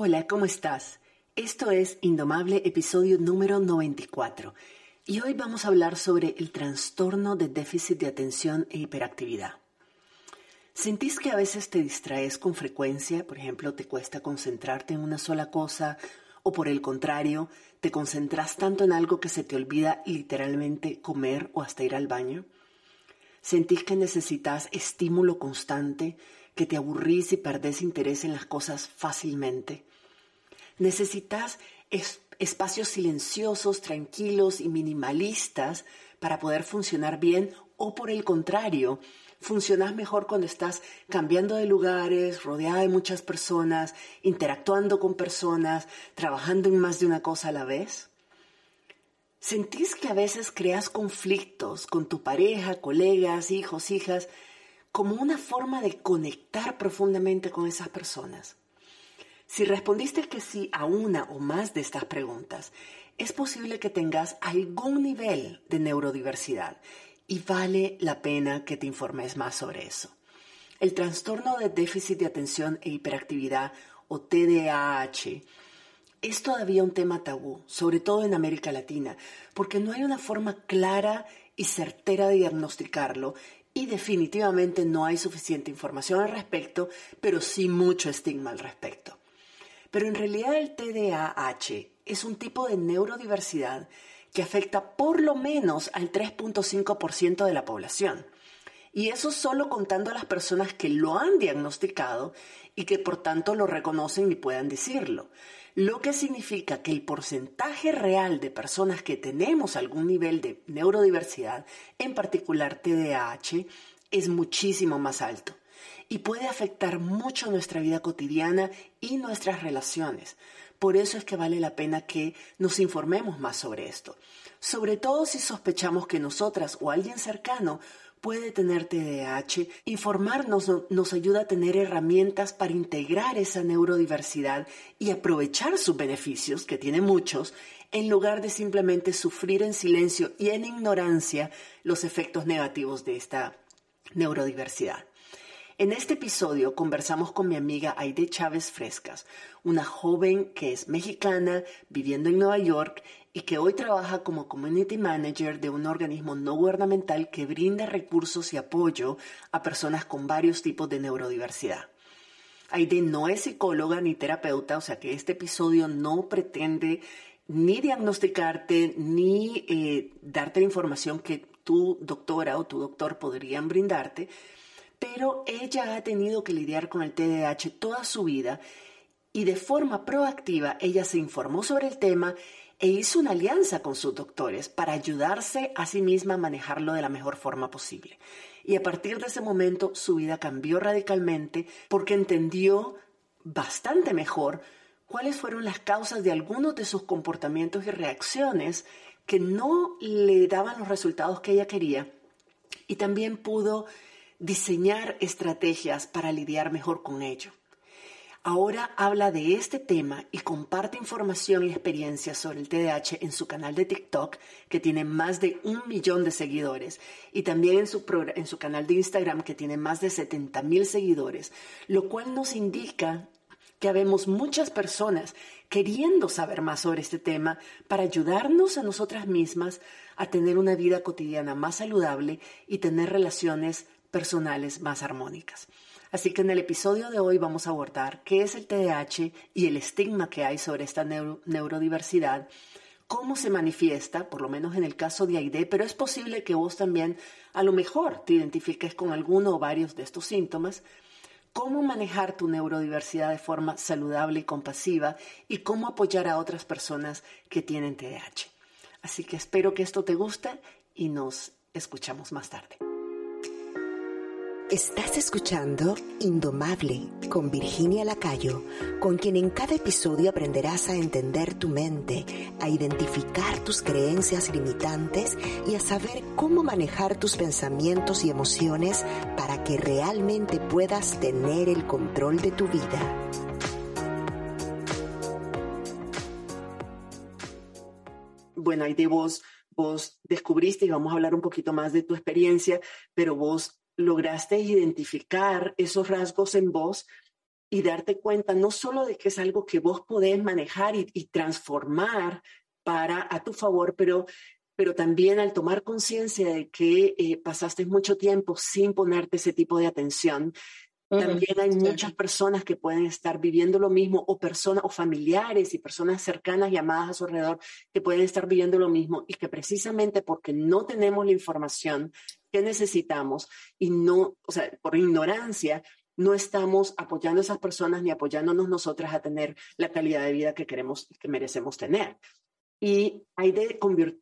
Hola, ¿cómo estás? Esto es Indomable, episodio número 94. Y hoy vamos a hablar sobre el trastorno de déficit de atención e hiperactividad. ¿Sentís que a veces te distraes con frecuencia? Por ejemplo, te cuesta concentrarte en una sola cosa o por el contrario, te concentras tanto en algo que se te olvida literalmente comer o hasta ir al baño? ¿Sentís que necesitas estímulo constante, que te aburrís y perdés interés en las cosas fácilmente? Necesitas espacios silenciosos, tranquilos y minimalistas para poder funcionar bien o por el contrario, funcionas mejor cuando estás cambiando de lugares, rodeada de muchas personas, interactuando con personas, trabajando en más de una cosa a la vez. ¿Sentís que a veces creas conflictos con tu pareja, colegas, hijos, hijas, como una forma de conectar profundamente con esas personas? Si respondiste que sí a una o más de estas preguntas, es posible que tengas algún nivel de neurodiversidad y vale la pena que te informes más sobre eso. El trastorno de déficit de atención e hiperactividad o TDAH es todavía un tema tabú, sobre todo en América Latina, porque no hay una forma clara y certera de diagnosticarlo y definitivamente no hay suficiente información al respecto, pero sí mucho estigma al respecto. Pero en realidad el TDAH es un tipo de neurodiversidad que afecta por lo menos al 3.5% de la población. Y eso solo contando a las personas que lo han diagnosticado y que por tanto lo reconocen y puedan decirlo. Lo que significa que el porcentaje real de personas que tenemos algún nivel de neurodiversidad, en particular TDAH, es muchísimo más alto y puede afectar mucho nuestra vida cotidiana y nuestras relaciones. Por eso es que vale la pena que nos informemos más sobre esto, sobre todo si sospechamos que nosotras o alguien cercano puede tener TDAH. Informarnos nos ayuda a tener herramientas para integrar esa neurodiversidad y aprovechar sus beneficios, que tiene muchos, en lugar de simplemente sufrir en silencio y en ignorancia los efectos negativos de esta neurodiversidad. En este episodio conversamos con mi amiga Aide Chávez Frescas, una joven que es mexicana viviendo en Nueva York y que hoy trabaja como Community Manager de un organismo no gubernamental que brinda recursos y apoyo a personas con varios tipos de neurodiversidad. Aide no es psicóloga ni terapeuta, o sea que este episodio no pretende ni diagnosticarte ni eh, darte la información que tu doctora o tu doctor podrían brindarte, pero ella ha tenido que lidiar con el TDAH toda su vida y de forma proactiva ella se informó sobre el tema e hizo una alianza con sus doctores para ayudarse a sí misma a manejarlo de la mejor forma posible. Y a partir de ese momento su vida cambió radicalmente porque entendió bastante mejor cuáles fueron las causas de algunos de sus comportamientos y reacciones que no le daban los resultados que ella quería y también pudo diseñar estrategias para lidiar mejor con ello. Ahora habla de este tema y comparte información y experiencias sobre el TDAH en su canal de TikTok, que tiene más de un millón de seguidores, y también en su, en su canal de Instagram, que tiene más de 70 mil seguidores, lo cual nos indica que habemos muchas personas queriendo saber más sobre este tema para ayudarnos a nosotras mismas a tener una vida cotidiana más saludable y tener relaciones personales más armónicas. Así que en el episodio de hoy vamos a abordar qué es el TDAH y el estigma que hay sobre esta neurodiversidad, cómo se manifiesta, por lo menos en el caso de AID, pero es posible que vos también a lo mejor te identifiques con alguno o varios de estos síntomas, cómo manejar tu neurodiversidad de forma saludable y compasiva y cómo apoyar a otras personas que tienen TDAH. Así que espero que esto te guste y nos escuchamos más tarde. Estás escuchando Indomable con Virginia Lacayo, con quien en cada episodio aprenderás a entender tu mente, a identificar tus creencias limitantes y a saber cómo manejar tus pensamientos y emociones para que realmente puedas tener el control de tu vida. Bueno, ahí de vos, vos descubriste y vamos a hablar un poquito más de tu experiencia, pero vos lograste identificar esos rasgos en vos y darte cuenta no solo de que es algo que vos podés manejar y, transformar para a tu favor, pero, pero también al tomar conciencia de que eh, pasaste mucho tiempo sin ponerte ese tipo de atención, también hay muchas personas que pueden estar viviendo lo mismo o personas o familiares y personas cercanas llamadas a su alrededor que pueden estar viviendo lo mismo y que precisamente porque no tenemos la información que necesitamos y no, o sea, por ignorancia, no estamos apoyando a esas personas ni apoyándonos nosotras a tener la calidad de vida que queremos y que merecemos tener. Y Aide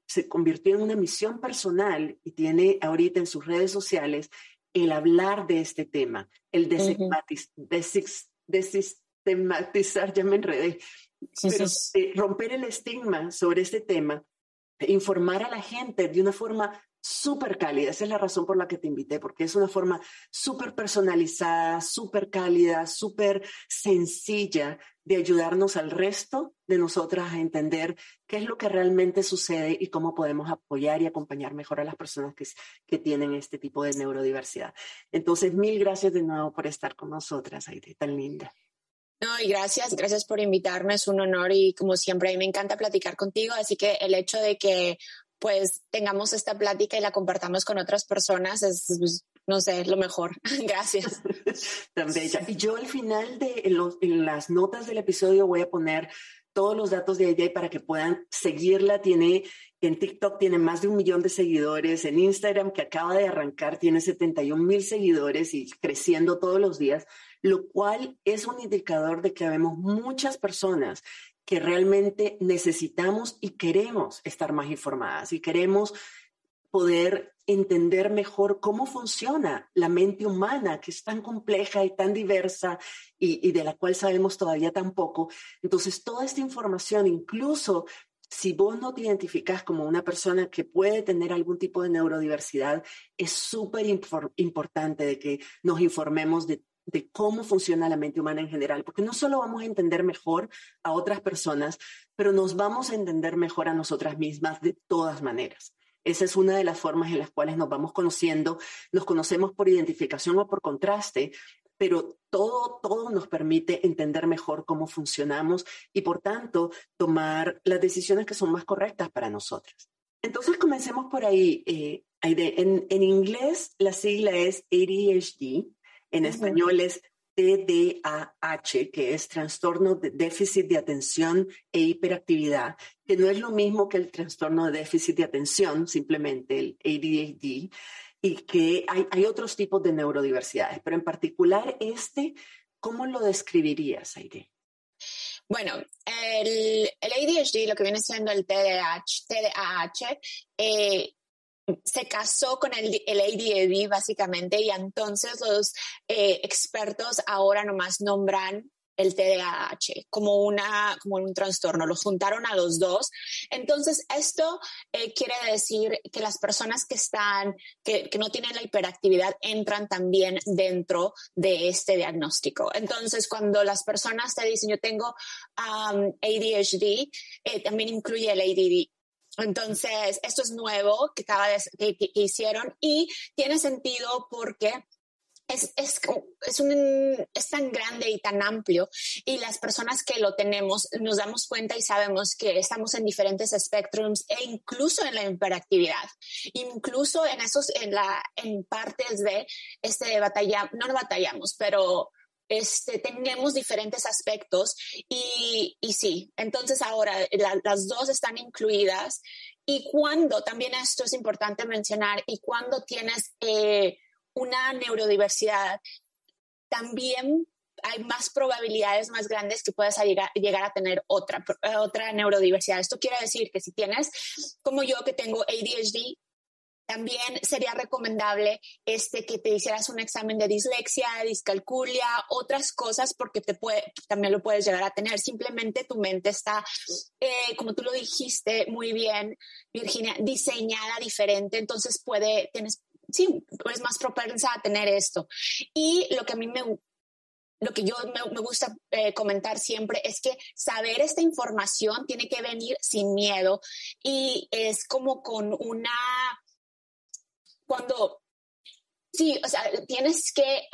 se convirtió en una misión personal y tiene ahorita en sus redes sociales el hablar de este tema, el desistematizar, ya me enredé, eh, romper el estigma sobre este tema, informar a la gente de una forma súper cálida. Esa es la razón por la que te invité, porque es una forma súper personalizada, súper cálida, súper sencilla de ayudarnos al resto de nosotras a entender qué es lo que realmente sucede y cómo podemos apoyar y acompañar mejor a las personas que, que tienen este tipo de neurodiversidad. Entonces, mil gracias de nuevo por estar con nosotras, Aide, tan linda. No, y gracias, gracias por invitarme, es un honor y como siempre a mí me encanta platicar contigo, así que el hecho de que pues tengamos esta plática y la compartamos con otras personas es, pues, no sé, lo mejor. Gracias. Tan bella. Y yo al final de las notas del episodio voy a poner todos los datos de ella para que puedan seguirla. Tiene en TikTok tiene más de un millón de seguidores, en Instagram que acaba de arrancar tiene 71 mil seguidores y creciendo todos los días, lo cual es un indicador de que vemos muchas personas que realmente necesitamos y queremos estar más informadas y queremos poder entender mejor cómo funciona la mente humana, que es tan compleja y tan diversa y, de la cual sabemos todavía tan poco. Entonces, toda esta información, incluso si vos no te identificas como una persona que puede tener algún tipo de neurodiversidad, es súper importante de que nos informemos de de cómo funciona la mente humana en general, porque no solo vamos a entender mejor a otras personas, pero nos vamos a entender mejor a nosotras mismas de todas maneras. Esa es una de las formas en las cuales nos vamos conociendo, nos conocemos por identificación o por contraste, pero todo, todo nos permite entender mejor cómo funcionamos y por tanto tomar las decisiones que son más correctas para nosotras. Entonces comencemos por ahí. Eh, en, en inglés la sigla es ADHD, en español es TDAH, que es trastorno de déficit de atención e hiperactividad, que no es lo mismo que el trastorno de déficit de atención, simplemente el ADHD, y que hay, otros tipos de neurodiversidades, pero en particular este, ¿cómo lo describirías, Aide? Bueno, el, el, ADHD, lo que viene siendo el TDAH, TDAH eh, se casó con el, el ADHD básicamente y entonces los eh, expertos ahora nomás nombran el TDAH como una como un trastorno, los juntaron a los dos. Entonces esto eh, quiere decir que las personas que están que, que, no tienen la hiperactividad entran también dentro de este diagnóstico. Entonces cuando las personas te dicen yo tengo ADHD, eh, también incluye el ADD, entonces, esto es nuevo que, hicieron y tiene sentido porque es, es, es, un, es tan grande y tan amplio y las personas que lo tenemos nos damos cuenta y sabemos que estamos en diferentes espectrums e incluso en la hiperactividad, incluso en esos, en la, en partes de este batalla, no batallamos, pero este, tenemos diferentes aspectos y, y sí, entonces ahora las dos están incluidas y cuando, también esto es importante mencionar, y cuando tienes eh, una neurodiversidad, también hay más probabilidades más grandes que puedas llegar, llegar a tener otra, otra neurodiversidad. Esto quiere decir que si tienes, como yo que tengo ADHD, también sería recomendable este, que te hicieras un examen de dislexia, discalculia, otras cosas, porque te puede, también lo puedes llegar a tener. Simplemente tu mente está, eh, como tú lo dijiste muy bien, Virginia, diseñada diferente, entonces puede, tienes, sí, es más propensa a tener esto. Y lo que a mí me lo que yo me, gusta eh, comentar siempre es que saber esta información tiene que venir sin miedo y es como con una cuando Sí, o sea, tienes que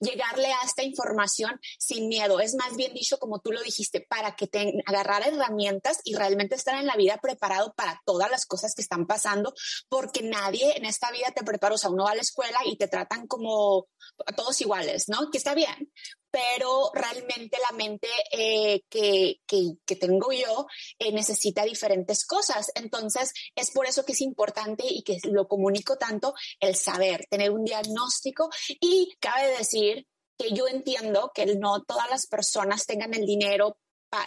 llegarle a esta información sin miedo. Es más bien dicho, como tú lo dijiste, para que te agarrar herramientas y realmente estar en la vida preparado para todas las cosas que están pasando, porque nadie en esta vida te prepara. O sea, uno va a la escuela y te tratan como todos iguales, ¿no? Que está bien, pero realmente la mente eh, que, que, tengo yo eh, necesita diferentes cosas. Entonces, es por eso que es importante y que lo comunico tanto el saber, tener un diagnóstico y cabe decir que yo entiendo que no todas las personas tengan el dinero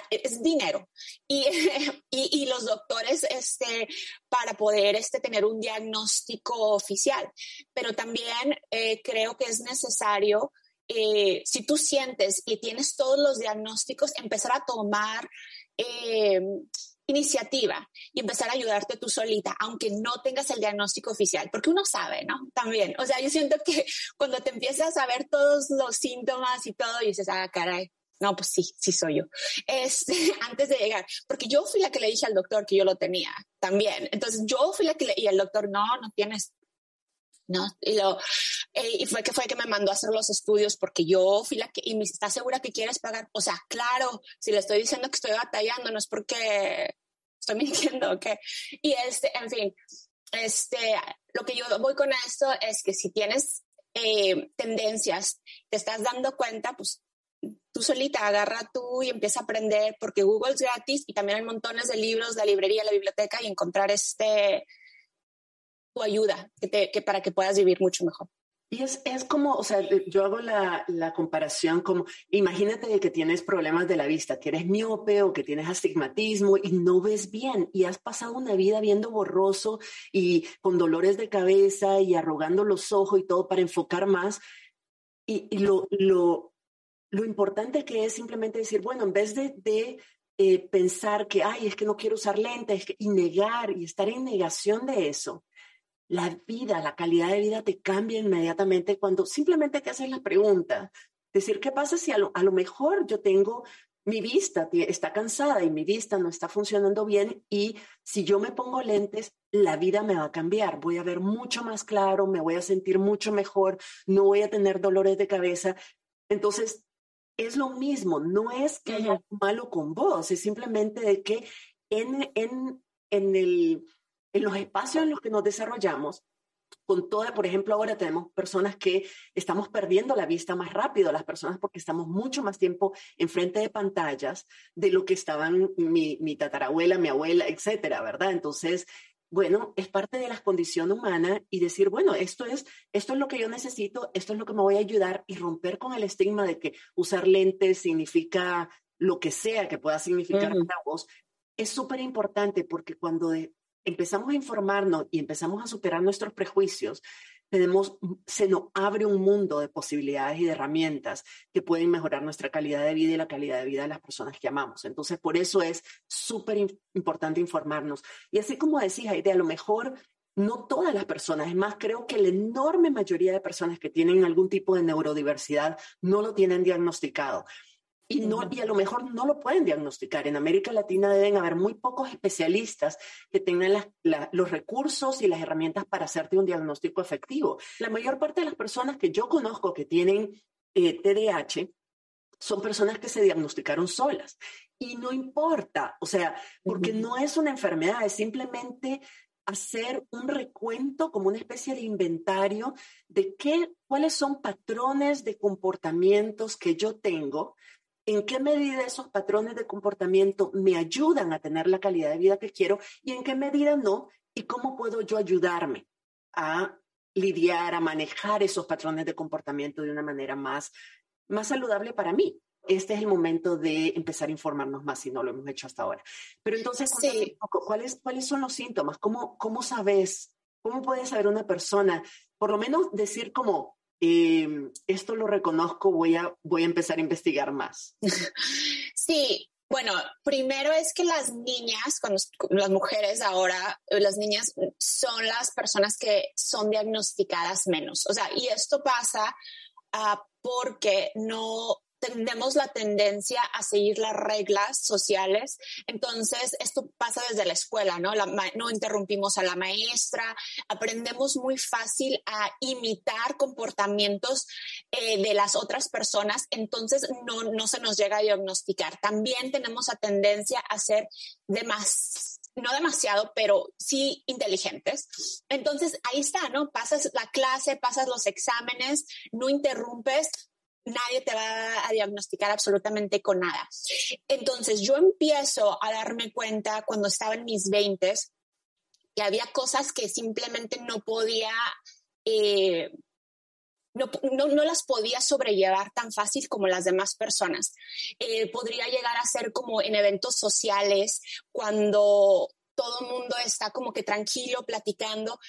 es dinero y, y, y, los doctores este, para poder este, tener un diagnóstico oficial. Pero también eh, creo que es necesario eh, si tú sientes y tienes todos los diagnósticos, empezar a tomar eh, iniciativa y empezar a ayudarte tú solita, aunque no tengas el diagnóstico oficial, porque uno sabe, ¿no? También, o sea, yo siento que cuando te empiezas a ver todos los síntomas y todo, y dices, ah, caray, no, pues sí, sí soy yo. Antes de llegar, porque yo fui la que le dije al doctor que yo lo tenía también. Entonces yo fui la que le, y el doctor, no, no tienes, ¿no? Y, lo, eh, y fue que fue que me mandó a hacer los estudios porque yo fui la que, y me está segura que quieres pagar. O sea, claro, si le estoy diciendo que estoy batallando, no es porque estoy mintiendo, ¿ok? Y este, en fin, este, lo que yo voy con esto es que si tienes eh, tendencias, te estás dando cuenta, pues tú solita agarra tú y empieza a aprender porque Google es gratis y también hay montones de libros, la librería, la biblioteca y encontrar este tu ayuda que, para que puedas vivir mucho mejor. Y es, es, como, o sea, yo hago la, la, comparación como, imagínate que tienes problemas de la vista, que eres miope o que tienes astigmatismo y no ves bien y has pasado una vida viendo borroso y con dolores de cabeza y arrugando los ojos y todo para enfocar más. Y, y lo, lo, lo importante que es simplemente decir, bueno, en vez de, de eh, pensar que, ay, es que no quiero usar lentes, y negar y estar en negación de eso, la vida, la calidad de vida te cambia inmediatamente cuando simplemente te haces la pregunta, decir, ¿qué pasa si a lo, a lo mejor yo tengo mi vista está cansada y mi vista no está funcionando bien y si yo me pongo lentes, la vida me va a cambiar, voy a ver mucho más claro, me voy a sentir mucho mejor, no voy a tener dolores de cabeza. Entonces, es lo mismo, no es que haya algo malo con vos, es simplemente de que en, en, en el en los espacios en los que nos desarrollamos, con toda, por ejemplo, ahora tenemos personas que estamos perdiendo la vista más rápido, las personas porque estamos mucho más tiempo enfrente de pantallas de lo que estaban mi, mi tatarabuela, mi abuela, etcétera, ¿verdad? Entonces, bueno, es parte de la condición humana y decir, bueno, esto es, esto es lo que yo necesito, esto es lo que me voy a ayudar y romper con el estigma de que usar lentes significa lo que sea que pueda significar para vos. Es súper importante porque cuando empezamos a informarnos y empezamos a superar nuestros prejuicios, tenemos, se nos abre un mundo de posibilidades y de herramientas que pueden mejorar nuestra calidad de vida y la calidad de vida de las personas que amamos. Entonces, por eso es súper importante informarnos. Y así como decís, Aide, a lo mejor no todas las personas, es más, creo que la enorme mayoría de personas que tienen algún tipo de neurodiversidad no lo tienen diagnosticado y, no, y a lo mejor no lo pueden diagnosticar. En América Latina deben haber muy pocos especialistas que tengan los recursos y las herramientas para hacerte un diagnóstico efectivo. La mayor parte de las personas que yo conozco que tienen eh, TDAH son personas que se diagnosticaron solas. Y no importa, o sea, porque no es una enfermedad, es simplemente hacer un recuento como una especie de inventario de qué, cuáles son patrones de comportamientos que yo tengo en qué medida esos patrones de comportamiento me ayudan a tener la calidad de vida que quiero y en qué medida no, y cómo puedo yo ayudarme a lidiar, a manejar esos patrones de comportamiento de una manera más, más saludable para mí. Este es el momento de empezar a informarnos más si no lo hemos hecho hasta ahora. Pero entonces, ¿cuáles, ¿cuáles son los síntomas? ¿Cómo, ¿Cómo sabes? ¿Cómo puede saber una persona? Por lo menos decir como, Em, esto lo reconozco, voy a, voy a empezar a investigar más. Sí, bueno, primero es que las niñas, las mujeres ahora, eh, las niñas son las personas que son diagnosticadas menos. O sea, y esto pasa ah, porque no tenemos la tendencia a seguir las reglas sociales. Entonces, esto pasa desde la escuela, ¿no? no interrumpimos a la maestra, aprendemos muy fácil a imitar comportamientos eh, de las otras personas, entonces no, no se nos llega a diagnosticar. También tenemos la tendencia a ser de más no demasiado, pero sí inteligentes. Entonces, ahí está, ¿no? Pasas la clase, pasas los exámenes, no interrumpes, nadie te va a diagnosticar absolutamente con nada. Entonces, yo empiezo a darme cuenta cuando estaba en mis 20 que había cosas que simplemente no podía eh, no, no, las podía sobrellevar tan fácil como las demás personas. Eh, podría llegar a ser como en eventos sociales, cuando todo el mundo está como que tranquilo, platicando,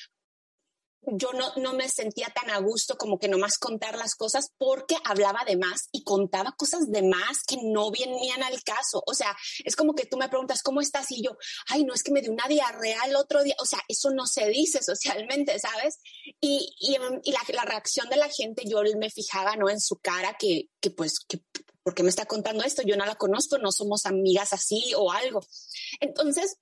yo no, no, me sentía tan a gusto como que nomás contar las cosas porque hablaba de más y contaba cosas de más que no venían al caso. O sea, es como que tú me preguntas, ¿cómo estás? Y yo, ay, no es que me dio una diarrea el otro día. O sea, eso no se dice socialmente, ¿sabes? Y, y, y la, la, reacción de la gente, yo me fijaba, ¿no? En su cara que, que pues, que, ¿por qué me está contando esto? Yo no la conozco, no somos amigas así o algo. Entonces,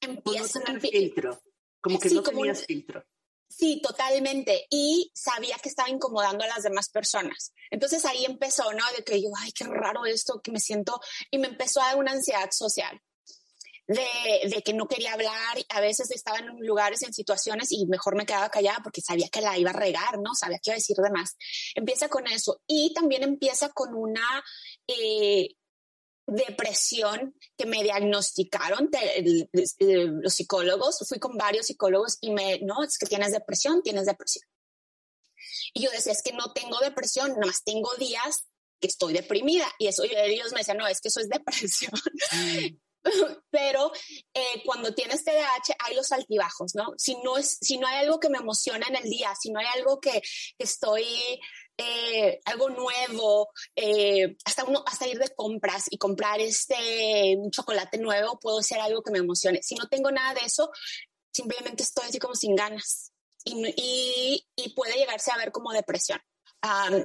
empieza... No filtro, como que no tenías filtro Sí, totalmente. Y sabía que estaba incomodando a las demás personas. Entonces ahí empezó, ¿no? De que yo, ay, qué raro esto, que me siento, y me empezó a dar una ansiedad social. De, de, que no quería hablar, a veces estaba en lugares, en situaciones y mejor me quedaba callada porque sabía que la iba a regar, ¿no? Sabía que iba a decir de más. Empieza con eso y también empieza con una eh, depresión que me diagnosticaron los psicólogos. Fui con varios psicólogos y me, no, es que tienes depresión, tienes depresión. Y yo decía, es que no tengo depresión, nada más tengo días que estoy deprimida. Y eso, y ellos me decían, no, es que eso es depresión. Pero eh, cuando tienes TDAH hay los altibajos, ¿no? Si no, es, si no hay algo que me emociona en el día, si no hay algo que, que estoy eh, algo nuevo, eh, hasta, uno, hasta ir de compras y comprar este, un chocolate nuevo, puedo ser algo que me emocione. Si no tengo nada de eso, simplemente estoy así como sin ganas y, y, puede llegarse a ver como depresión.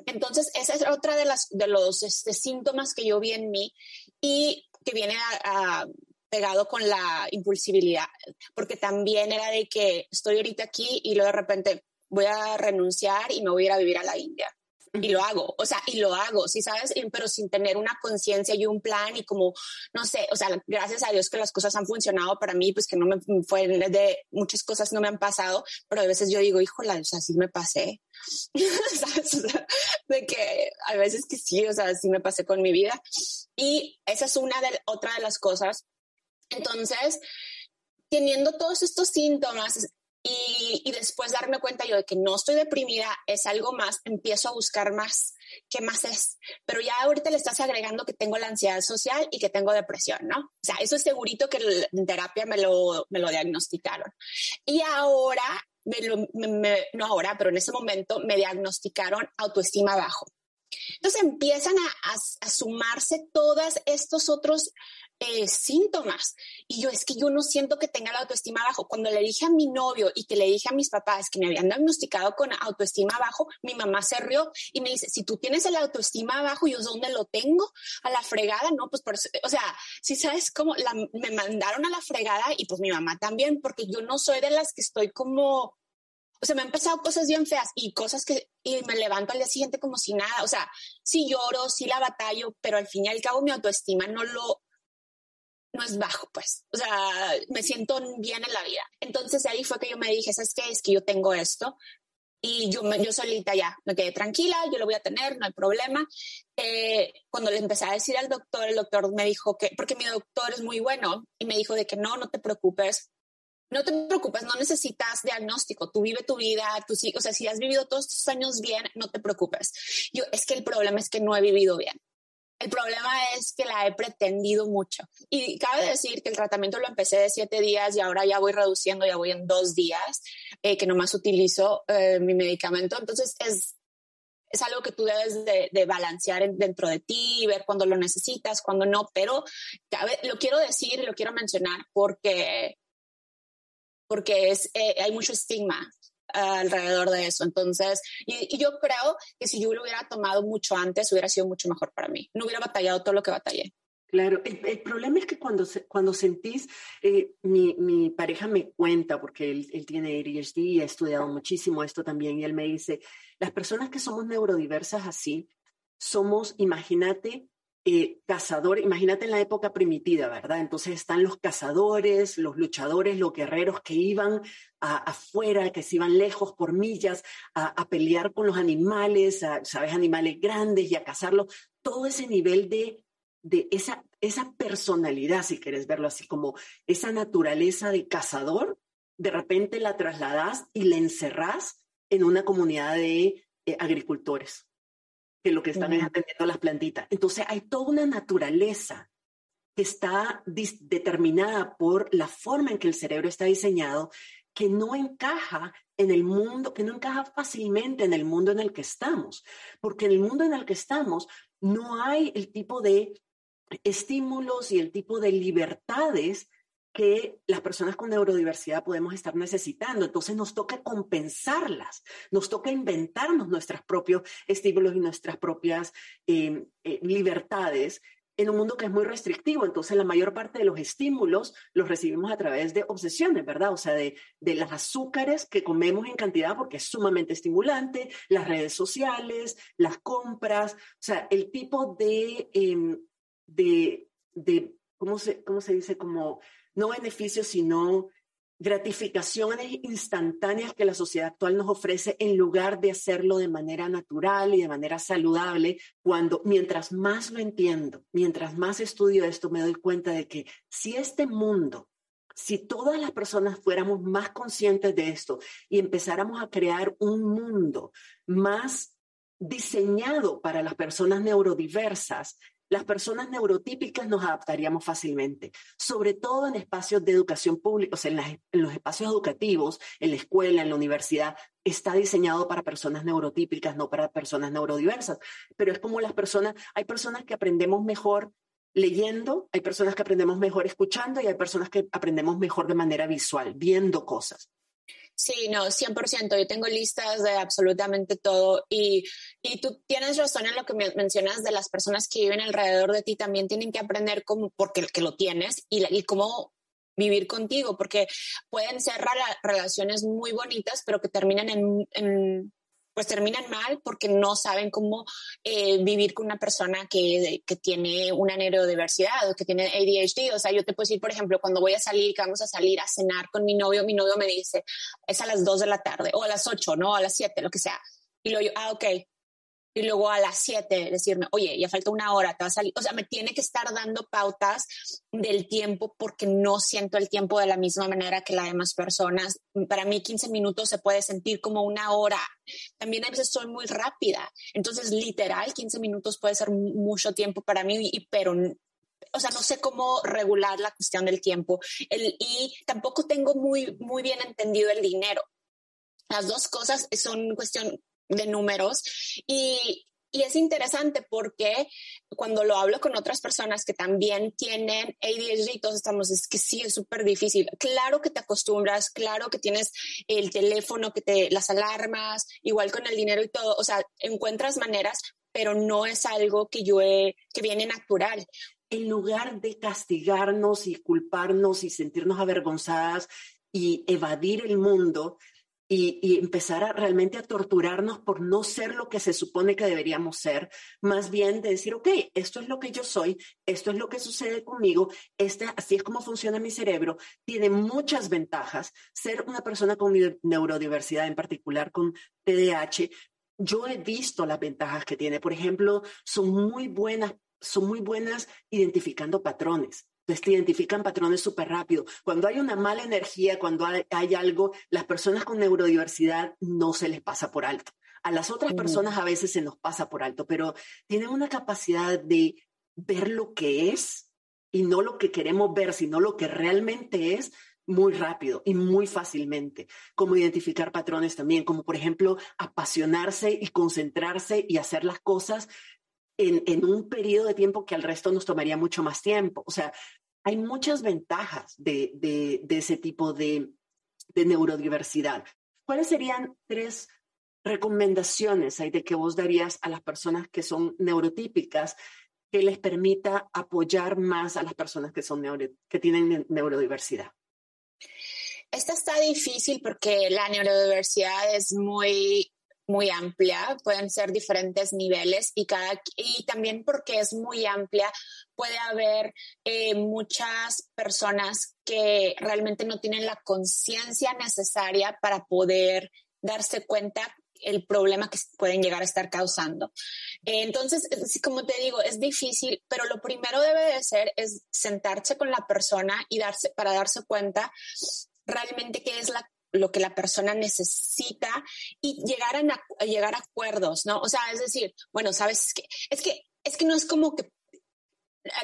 entonces, esa es otra de, las, de los este, síntomas que yo vi en mí y que viene a, pegado con la impulsibilidad, porque también era de que estoy ahorita aquí y luego de repente voy a renunciar y me voy a ir a vivir a la India y lo hago, o sea, y lo hago, sí sabes, pero sin tener una conciencia y un plan y como, no sé, o sea, gracias a Dios que las cosas han funcionado para mí, pues que no me fue de muchas cosas no me han pasado, pero a veces yo digo, híjola, o sea, sí me pasé, ¿sabes? O sea, de que a veces que sí, o sea, sí me pasé con mi vida. Y esa es una de, otra de las cosas. Entonces, teniendo todos estos síntomas, y, después darme cuenta yo de que no estoy deprimida, es algo más, empiezo a buscar más, ¿qué más es? Pero ya ahorita le estás agregando que tengo la ansiedad social y que tengo depresión, ¿no? O sea, eso es segurito que en terapia me lo, me lo diagnosticaron. Y ahora, me lo, no ahora, pero en ese momento me diagnosticaron autoestima bajo. Entonces empiezan a, a, a sumarse todos estos otros eh, síntomas. Y yo es que yo no siento que tenga la autoestima bajo. Cuando le dije a mi novio y que le dije a mis papás que me habían diagnosticado con autoestima bajo, mi mamá se rió y me dice, si tú tienes el autoestima bajo, ¿yo dónde lo tengo? A la fregada, ¿no? Pues por o sea, si sabes cómo me mandaron a la fregada y pues mi mamá también, porque yo no soy de las que estoy como o sea, me han pasado cosas bien feas y cosas que y me levanto al día siguiente como si nada. O sea, sí lloro, sí la batallo, pero al fin y al cabo mi autoestima no lo, no es bajo, pues. O sea, me siento bien en la vida. Entonces ahí fue que yo me dije, ¿sabes qué? Es que yo tengo esto. Y yo, yo solita ya me quedé tranquila, yo lo voy a tener, no hay problema. Eh, cuando le empecé a decir al doctor, el doctor me dijo que, porque mi doctor es muy bueno, y me dijo de que no, no te preocupes, no te preocupes, no necesitas diagnóstico, tú vive tu vida, tú sí, o sea, si has vivido todos estos años bien, no te preocupes. Yo, es que el problema es que no he vivido bien. El problema es que la he pretendido mucho. Y cabe decir que el tratamiento lo empecé de siete días y ahora ya voy reduciendo, ya voy en dos días, eh, que nomás utilizo eh, mi medicamento. Entonces es, es algo que tú debes de, balancear dentro de ti, ver cuándo lo necesitas, cuándo no. Pero lo quiero decir lo quiero mencionar porque, porque es, eh, hay mucho estigma alrededor de eso. Entonces, y, yo creo que si yo lo hubiera tomado mucho antes, hubiera sido mucho mejor para mí. No hubiera batallado todo lo que batallé. Claro, el, problema es que cuando, cuando sentís, eh, mi, mi, pareja me cuenta, porque él, él tiene ADHD y ha estudiado muchísimo esto también, y él me dice, las personas que somos neurodiversas así, somos, imagínate, eh, cazadores, imagínate en la época primitiva, ¿verdad? Entonces están los cazadores, los luchadores, los guerreros que iban afuera, que se iban lejos por millas a, pelear con los animales, ¿sabes? Animales grandes y a cazarlos. Todo ese nivel de, de esa, esa personalidad, si quieres verlo así, como esa naturaleza de cazador, de repente la trasladas y la encerrás en una comunidad de eh, agricultores que lo que están es atendiendo las plantitas. Entonces hay toda una naturaleza que está determinada por la forma en que el cerebro está diseñado, que no encaja en el mundo, que no encaja fácilmente en el mundo en el que estamos, porque en el mundo en el que estamos no hay el tipo de estímulos y el tipo de libertades que las personas con neurodiversidad podemos estar necesitando. Entonces nos toca compensarlas, nos toca inventarnos nuestros propios estímulos y nuestras propias eh, eh, libertades en un mundo que es muy restrictivo. Entonces la mayor parte de los estímulos los recibimos a través de obsesiones, ¿verdad? O sea, de, de las azúcares que comemos en cantidad porque es sumamente estimulante, las redes sociales, las compras, o sea, el tipo de, em, de, de ¿cómo se, cómo se dice? Como no beneficios, sino gratificaciones instantáneas que la sociedad actual nos ofrece en lugar de hacerlo de manera natural y de manera saludable, cuando mientras más lo entiendo, mientras más estudio esto, me doy cuenta de que si este mundo, si todas las personas fuéramos más conscientes de esto y empezáramos a crear un mundo más diseñado para las personas neurodiversas, las personas neurotípicas nos adaptaríamos fácilmente, sobre todo en espacios de educación pública, o sea, en, los espacios educativos, en la escuela, en la universidad, está diseñado para personas neurotípicas, no para personas neurodiversas. Pero es como las personas, hay personas que aprendemos mejor leyendo, hay personas que aprendemos mejor escuchando y hay personas que aprendemos mejor de manera visual, viendo cosas. Sí, no, 100%. Yo tengo listas de absolutamente todo y, y tú tienes razón en lo que mencionas de las personas que viven alrededor de ti. También tienen que aprender cómo, porque que lo tienes y, y cómo vivir contigo, porque pueden ser relaciones muy bonitas, pero que terminan en pues terminan mal porque no saben cómo eh, vivir con una persona que, que, tiene una neurodiversidad o que tiene ADHD. O sea, yo te puedo decir, por ejemplo, cuando voy a salir, que vamos a salir a cenar con mi novio, mi novio me dice, es a las 2 de la tarde o a las 8, ¿no? A las 7, lo que sea. Y luego yo, ah, ok, y luego a las 7 decirme, oye, ya falta una hora, te vas a salir. O sea, me tiene que estar dando pautas del tiempo porque no siento el tiempo de la misma manera que las demás personas. Para mí 15 minutos se puede sentir como una hora. También a veces soy muy rápida. Entonces, literal, 15 minutos puede ser mucho tiempo para mí, y, pero o sea, no sé cómo regular la cuestión del tiempo. El, y tampoco tengo muy, muy bien entendido el dinero. Las dos cosas son cuestión de números y, y es interesante porque cuando lo hablo con otras personas que también tienen ADHD, todos estamos, es que sí, es súper difícil. Claro que te acostumbras, claro que tienes el teléfono, que te, las alarmas, igual con el dinero y todo, o sea, encuentras maneras, pero no es algo que yo que viene natural. En lugar de castigarnos y culparnos y sentirnos avergonzadas y evadir el mundo, y, empezar a realmente a torturarnos por no ser lo que se supone que deberíamos ser, más bien de decir, ok, esto es lo que yo soy, esto es lo que sucede conmigo, este, así es como funciona mi cerebro, tiene muchas ventajas. Ser una persona con neurodiversidad, en particular con TDAH, yo he visto las ventajas que tiene. Por ejemplo, son muy buenas, son muy buenas identificando patrones. Entonces te identifican patrones súper rápido. Cuando hay una mala energía, cuando hay, algo, las personas con neurodiversidad no se les pasa por alto. A las otras personas a veces se nos pasa por alto, pero tienen una capacidad de ver lo que es y no lo que queremos ver, sino lo que realmente es muy rápido y muy fácilmente. Como identificar patrones también, como por ejemplo apasionarse y concentrarse y hacer las cosas en, un periodo de tiempo que al resto nos tomaría mucho más tiempo. O sea, hay muchas ventajas de, ese tipo de, neurodiversidad. ¿cuáles serían tres recomendaciones hay de que vos darías a las personas que son neurotípicas que les permita apoyar más a las personas que, son que tienen neurodiversidad? Esta está difícil porque la neurodiversidad es muy muy amplia, pueden ser diferentes niveles y, cada, y también porque es muy amplia, puede haber eh, muchas personas que realmente no tienen la conciencia necesaria para poder darse cuenta el problema que pueden llegar a estar causando. Entonces, como te digo, es difícil, pero lo primero debe de ser es sentarse con la persona y darse para darse cuenta realmente qué es la, lo que la persona necesita y llegar a, llegar a acuerdos, ¿no? O sea, es decir, bueno, sabes que es que es que no es como que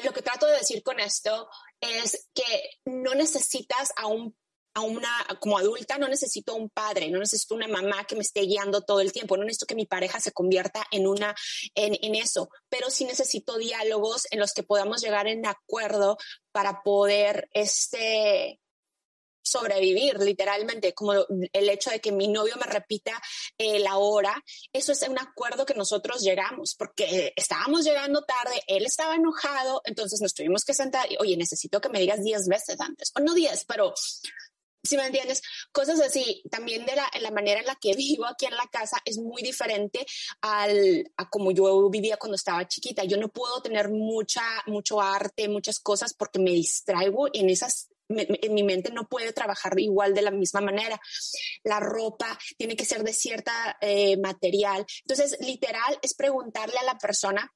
lo que trato de decir con esto es que no necesitas a un a una, como adulta, no necesito un padre, no necesito una mamá que me esté guiando todo el tiempo, no necesito que mi pareja se convierta en una, en, en eso, pero sí necesito diálogos en los que podamos llegar en acuerdo para poder, este, sobrevivir literalmente, como el hecho de que mi novio me repita eh, la hora, eso es un acuerdo que nosotros llegamos, porque estábamos llegando tarde, él estaba enojado, entonces nos tuvimos que sentar y, oye, necesito que me digas 10 veces antes, o no 10, pero si me entiendes, cosas así, también de la, la, manera en la que vivo aquí en la casa es muy diferente al, a como yo vivía cuando estaba chiquita. Yo no puedo tener mucha, mucho arte, muchas cosas porque me distraigo en esas en mi mente no puede trabajar igual de la misma manera. La ropa tiene que ser de cierta eh, material. Entonces, literal, es preguntarle a la persona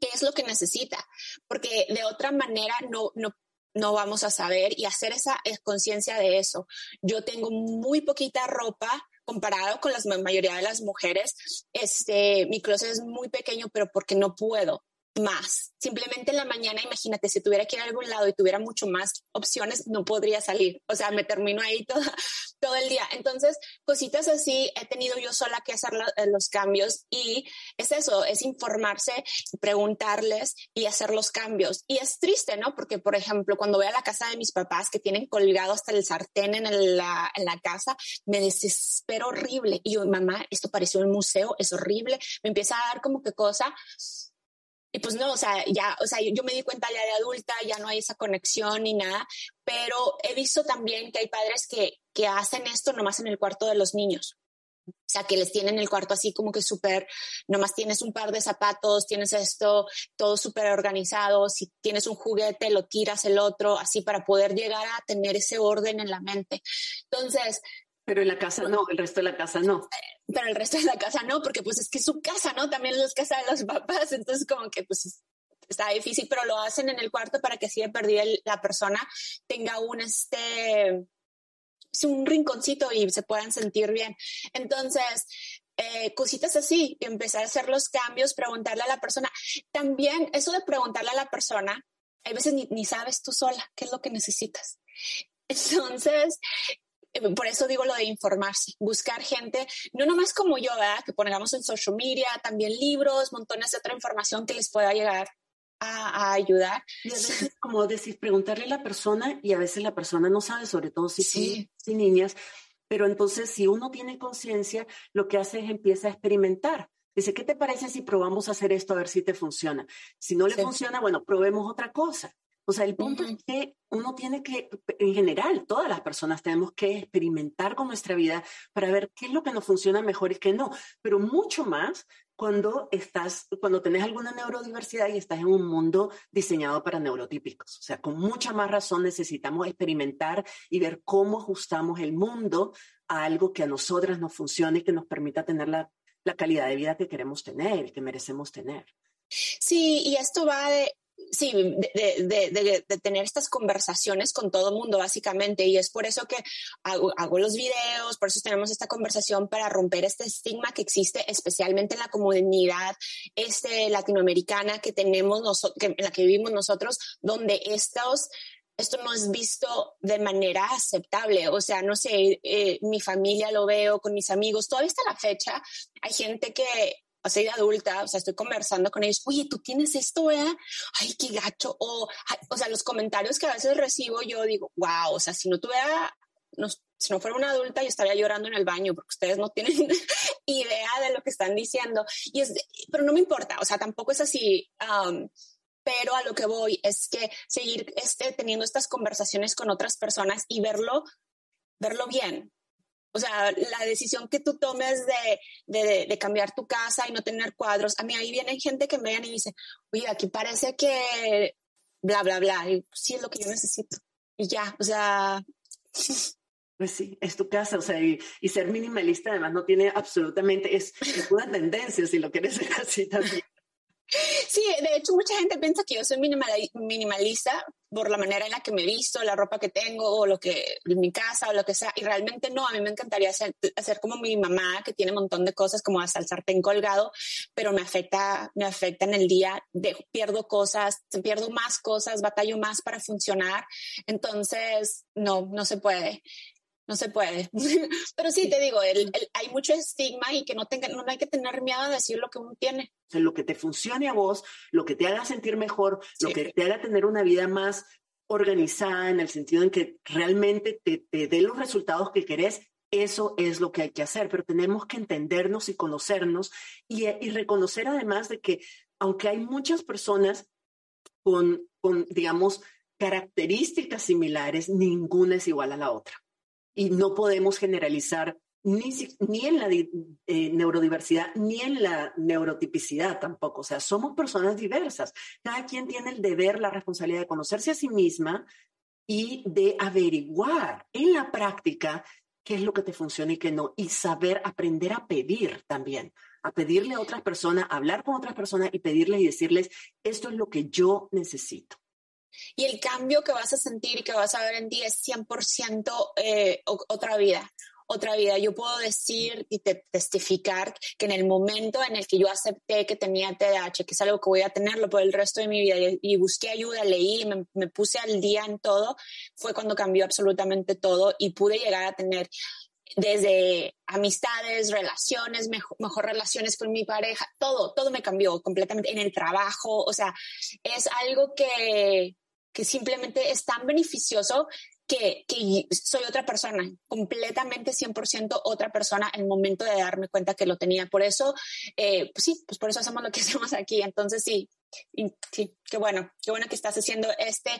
qué es lo que necesita, porque de otra manera no, no no vamos a saber y hacer esa conciencia de eso. Yo tengo muy poquita ropa comparado con la mayoría de las mujeres. Este, mi closet es muy pequeño, pero porque no puedo más. Simplemente en la mañana, imagínate, si tuviera que ir a algún lado y tuviera mucho más opciones, no podría salir. O sea, me termino ahí todo, todo el día. Entonces, cositas así he tenido yo sola que hacer eh, los cambios y es eso, es informarse, preguntarles y hacer los cambios. Y es triste, ¿no? Porque, por ejemplo, cuando voy a la casa de mis papás que tienen colgado hasta el sartén en la, en la casa, me desespero horrible. Y yo, mamá, esto pareció un museo, es horrible. Me empieza a dar como que cosa pues no, o sea, ya, o sea, yo, me di cuenta ya de adulta, ya no hay esa conexión ni nada, pero he visto también que hay padres que, que hacen esto nomás en el cuarto de los niños. O sea, que les tienen el cuarto así como que súper, nomás tienes un par de zapatos, tienes esto todo súper organizado, si tienes un juguete, lo tiras el otro, así para poder llegar a tener ese orden en la mente. Entonces, pero en la casa no, el resto de la casa no. Pero el resto de la casa no, porque pues es que es su casa, ¿no? También es casa de los papás, entonces como que pues está difícil, pero lo hacen en el cuarto para que si de perdida la persona tenga un este un rinconcito y se puedan sentir bien. Entonces, eh, cositas así, empezar a hacer los cambios, preguntarle a la persona. También eso de preguntarle a la persona, hay veces ni, ni sabes tú sola qué es lo que necesitas. Entonces, por eso digo lo de informarse, buscar gente, no nomás como yo, ¿verdad? que pongamos en social media, también libros, montones de otra información que les pueda llegar a, ayudar. Y a veces, como decir, preguntarle a la persona y a veces la persona no sabe, sobre todo si sí. si niñas, pero entonces si uno tiene conciencia, lo que hace es empieza a experimentar. Dice, ¿qué te parece si probamos a hacer esto a ver si te funciona? Si no le funciona, bueno, probemos otra cosa. O sea, el punto es que uno tiene que, en general, todas las personas tenemos que experimentar con nuestra vida para ver qué es lo que nos funciona mejor y qué no, pero mucho más cuando estás, cuando tenés alguna neurodiversidad y estás en un mundo diseñado para neurotípicos. O sea, con mucha más razón necesitamos experimentar y ver cómo ajustamos el mundo a algo que a nosotras nos funcione y que nos permita tener la, la calidad de vida que queremos tener, que merecemos tener. Sí, y esto va de, sí, de, tener estas conversaciones con todo el mundo, básicamente. Y es por eso que hago, los videos, por eso tenemos esta conversación para romper este estigma que existe, especialmente en la comunidad este, latinoamericana que tenemos, nosotros, en la que vivimos nosotros, donde estos esto no es visto de manera aceptable. O sea, no sé, eh, mi familia lo veo con mis amigos, todavía hasta la fecha hay gente que o de adulta, o sea, estoy conversando con ellos, oye, tú tienes esto, ¿eh? Ay, qué gacho. O, o sea, los comentarios que a veces recibo, yo digo, wow, o sea, si no tuviera si no fuera una adulta, yo estaría llorando en el baño porque ustedes no tienen idea de lo que están diciendo. Y es, pero no me importa, o sea, tampoco es así. Um, pero a lo que voy es que seguir este, teniendo estas conversaciones con otras personas y verlo, verlo bien. O sea, la decisión que tú tomes de, de, de cambiar tu casa y no tener cuadros. A mí ahí viene gente que me y dice, oye, aquí parece que bla, bla, bla. Y sí es lo que yo necesito. Y ya, o sea... Pues sí, es tu casa, o sea, y, ser minimalista además no tiene absolutamente, es, es una tendencia si lo quieres ver así también. Sí, de hecho mucha gente piensa que yo soy minimalista por la manera en la que me visto, la ropa que tengo o lo que mi casa o lo que sea. Y realmente no, a mí me encantaría hacer, hacer como mi mamá que tiene un montón de cosas como hasta el sartén colgado, pero me afecta, me afecta en el día, de, pierdo cosas, pierdo más cosas, batallo más para funcionar. Entonces, no, no se puede no se puede. Pero sí, te digo, hay mucho estigma y que no, tenga, no hay que tener miedo a decir lo que uno tiene. lo que te funcione a vos, lo que te haga sentir mejor, lo que te haga tener una vida más organizada en el sentido en que realmente te, te dé los resultados que querés, eso es lo que hay que hacer, pero tenemos que entendernos y conocernos y, y reconocer además de que aunque hay muchas personas con, con, digamos, características similares, ninguna es igual a la otra y no podemos generalizar ni, en la eh, neurodiversidad ni en la neurotipicidad tampoco. O sea, somos personas diversas. Cada quien tiene el deber, la responsabilidad de conocerse a sí misma y de averiguar en la práctica qué es lo que te funciona y qué no, y saber aprender a pedir también, a pedirle a otras personas, hablar con otras personas y pedirles y decirles, esto es lo que yo necesito. Y el cambio que vas a sentir y que vas a ver en ti es 100% eh, otra vida otra vida. Yo puedo decir y testificar que en el momento en el que yo acepté que tenía TDAH, que es algo que voy a tenerlo por el resto de mi vida, y, busqué ayuda, leí, me, me, puse al día en todo, fue cuando cambió absolutamente todo y pude llegar a tener desde amistades, relaciones, mejor, mejor, relaciones con mi pareja, todo, todo me cambió completamente en el trabajo, o sea, es algo que, que simplemente es tan beneficioso que, que, soy otra persona, completamente 100% otra persona el momento de darme cuenta que lo tenía. Por eso, eh, pues sí, pues por eso hacemos lo que hacemos aquí. Entonces sí, sí, qué bueno, qué bueno que estás haciendo este,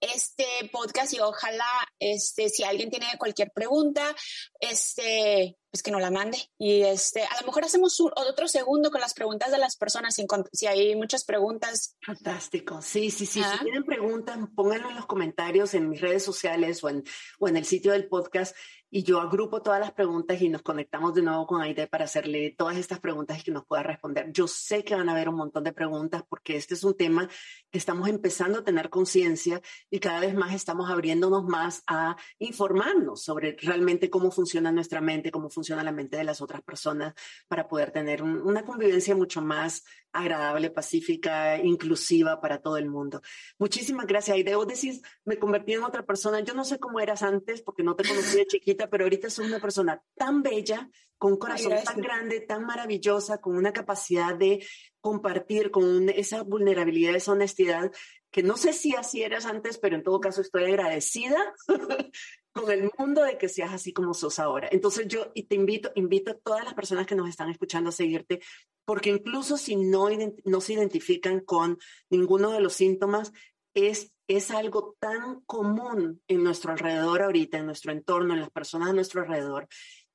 este podcast y ojalá, este, si alguien tiene cualquier pregunta, este, pues que nos la mande. Y este, a lo mejor hacemos otro segundo con las preguntas de las personas, si, si hay muchas preguntas. Fantástico. Sí, sí, sí. Si tienen preguntas, pónganlo en los comentarios en mis redes sociales o en, o en el sitio del podcast y yo agrupo todas las preguntas y nos conectamos de nuevo con Aide para hacerle todas estas preguntas y que nos pueda responder. Yo sé que van a haber un montón de preguntas porque este es un tema que estamos empezando a tener conciencia y cada vez más estamos abriéndonos más a informarnos sobre realmente cómo funciona nuestra mente, cómo funciona la mente de las otras personas para poder tener una convivencia mucho más agradable, pacífica, inclusiva para todo el mundo. Muchísimas gracias. Y debo decir, me convertí en otra persona. Yo no sé cómo eras antes porque no te conocí de chiquita, pero ahorita soy una persona tan bella, con un corazón tan grande, tan maravillosa, con una capacidad de compartir, con esa vulnerabilidad, esa honestidad, que no sé si así eras antes, pero en todo caso estoy agradecida con el mundo de que seas así como sos ahora. Entonces yo y te invito, invito a todas las personas que nos están escuchando a seguirte, porque incluso si no, no se identifican con ninguno de los síntomas, es, es algo tan común en nuestro alrededor ahorita, en nuestro entorno, en las personas a nuestro alrededor,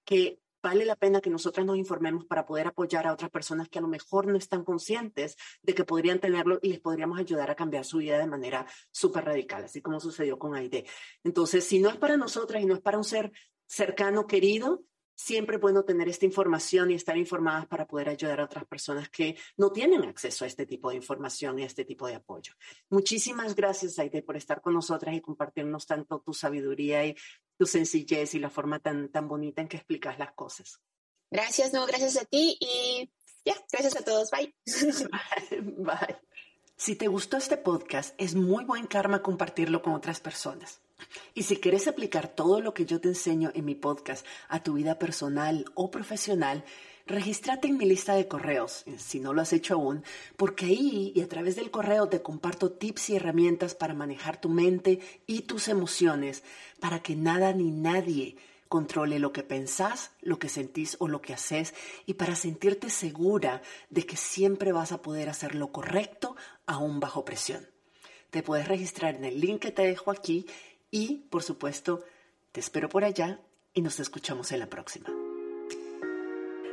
que vale la pena que nosotras nos informemos para poder apoyar a otras personas que a lo mejor no están conscientes de que podrían tenerlo y les podríamos ayudar a cambiar su vida de manera súper radical, así como sucedió con Aide. Entonces, si no es para nosotras y no es para un ser cercano, querido, siempre es bueno tener esta información y estar informadas para poder ayudar a otras personas que no tienen acceso a este tipo de información y a este tipo de apoyo. Muchísimas gracias, Aide, por estar con nosotras y compartirnos tanto tu sabiduría y tu sencillez y la forma tan, tan bonita en que explicas las cosas. Gracias, no, gracias a ti y ya, gracias a todos. Bye. Bye. Si te gustó este podcast, es muy buen karma compartirlo con otras personas. Y si quieres aplicar todo lo que yo te enseño en mi podcast a tu vida personal o profesional, Regístrate en mi lista de correos, si no lo has hecho aún, porque ahí y a través del correo te comparto tips y herramientas para manejar tu mente y tus emociones, para que nada ni nadie controle lo que pensás, lo que sentís o lo que haces y para sentirte segura de que siempre vas a poder hacer lo correcto aún bajo presión. Te puedes registrar en el link que te dejo aquí y, por supuesto, te espero por allá y nos escuchamos en la próxima.